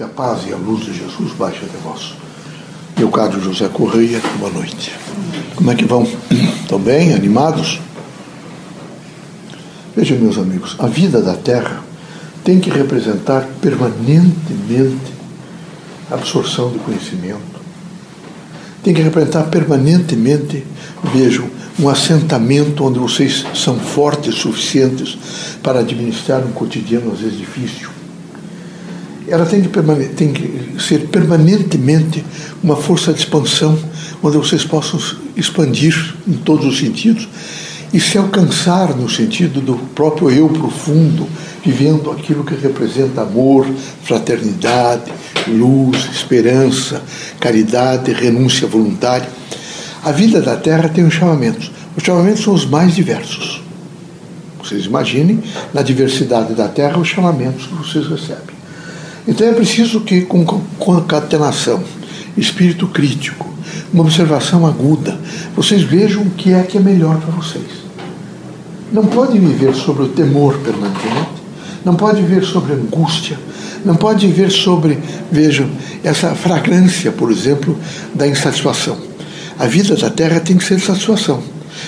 Que a paz e a luz de Jesus baixe até vós. Caro José Correia, boa noite. Como é que vão? Estão bem? Animados? Vejam, meus amigos, a vida da Terra tem que representar permanentemente a absorção do conhecimento. Tem que representar permanentemente, vejam, um assentamento onde vocês são fortes suficientes para administrar um cotidiano às vezes difícil ela tem que, tem que ser permanentemente uma força de expansão, onde vocês possam expandir em todos os sentidos e se alcançar no sentido do próprio eu profundo, vivendo aquilo que representa amor, fraternidade, luz, esperança, caridade, renúncia voluntária. A vida da Terra tem os chamamentos. Os chamamentos são os mais diversos. Vocês imaginem, na diversidade da Terra, os chamamentos que vocês recebem. Então é preciso que, com concatenação, espírito crítico, uma observação aguda, vocês vejam o que é que é melhor para vocês. Não pode viver sobre o temor permanentemente, não pode viver sobre angústia, não pode viver sobre, vejam, essa fragrância, por exemplo, da insatisfação. A vida da terra tem que ser satisfação.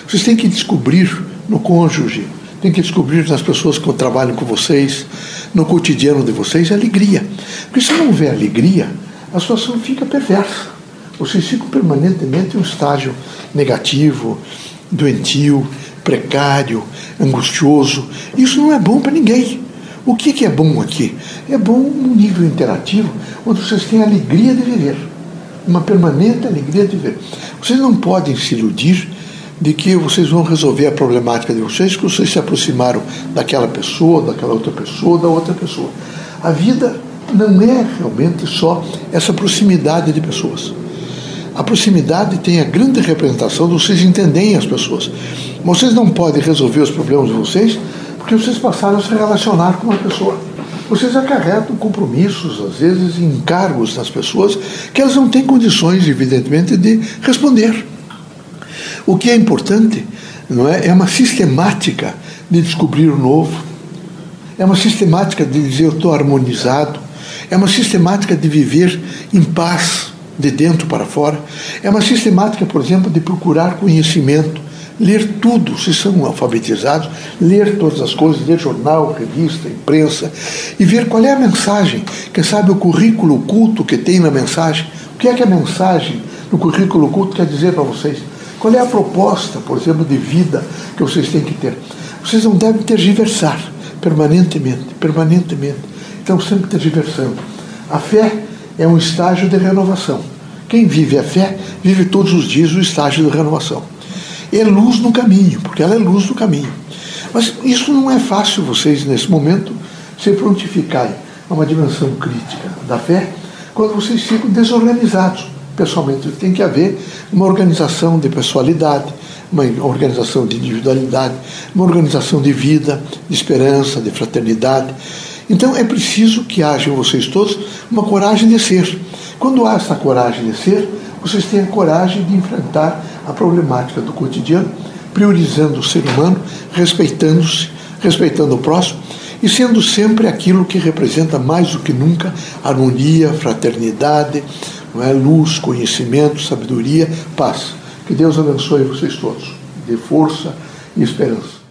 Vocês têm que descobrir no cônjuge, tem que descobrir nas pessoas que trabalham com vocês, no cotidiano de vocês, alegria. Porque se não houver alegria, a situação fica perversa. Vocês ficam permanentemente em um estágio negativo, doentio, precário, angustioso. Isso não é bom para ninguém. O que, que é bom aqui? É bom um nível interativo onde vocês têm alegria de viver. Uma permanente alegria de viver. Vocês não podem se iludir de que vocês vão resolver a problemática de vocês, que vocês se aproximaram daquela pessoa, daquela outra pessoa, da outra pessoa. A vida não é realmente só essa proximidade de pessoas. A proximidade tem a grande representação de vocês entenderem as pessoas. Vocês não podem resolver os problemas de vocês porque vocês passaram a se relacionar com uma pessoa. Vocês acarretam compromissos, às vezes encargos das pessoas que elas não têm condições, evidentemente, de responder. O que é importante não é, é uma sistemática de descobrir o novo, é uma sistemática de dizer eu estou harmonizado, é uma sistemática de viver em paz de dentro para fora, é uma sistemática, por exemplo, de procurar conhecimento, ler tudo, se são alfabetizados, ler todas as coisas, ler jornal, revista, imprensa, e ver qual é a mensagem, quem sabe o currículo oculto que tem na mensagem, o que é que a mensagem no currículo oculto quer dizer para vocês. Qual é a proposta, por exemplo, de vida que vocês têm que ter? Vocês não devem tergiversar permanentemente, permanentemente. Então, sempre tergiversando. A fé é um estágio de renovação. Quem vive a fé, vive todos os dias o estágio de renovação. É luz no caminho, porque ela é luz no caminho. Mas isso não é fácil vocês, nesse momento, se prontificarem a uma dimensão crítica da fé, quando vocês ficam desorganizados pessoalmente. Tem que haver uma organização de pessoalidade, uma organização de individualidade, uma organização de vida, de esperança, de fraternidade. Então é preciso que haja em vocês todos uma coragem de ser. Quando há essa coragem de ser, vocês têm a coragem de enfrentar a problemática do cotidiano, priorizando o ser humano, respeitando-se, respeitando o próximo e sendo sempre aquilo que representa mais do que nunca harmonia, fraternidade, não é? luz, conhecimento, sabedoria, paz. Que Deus abençoe vocês todos, dê força e esperança.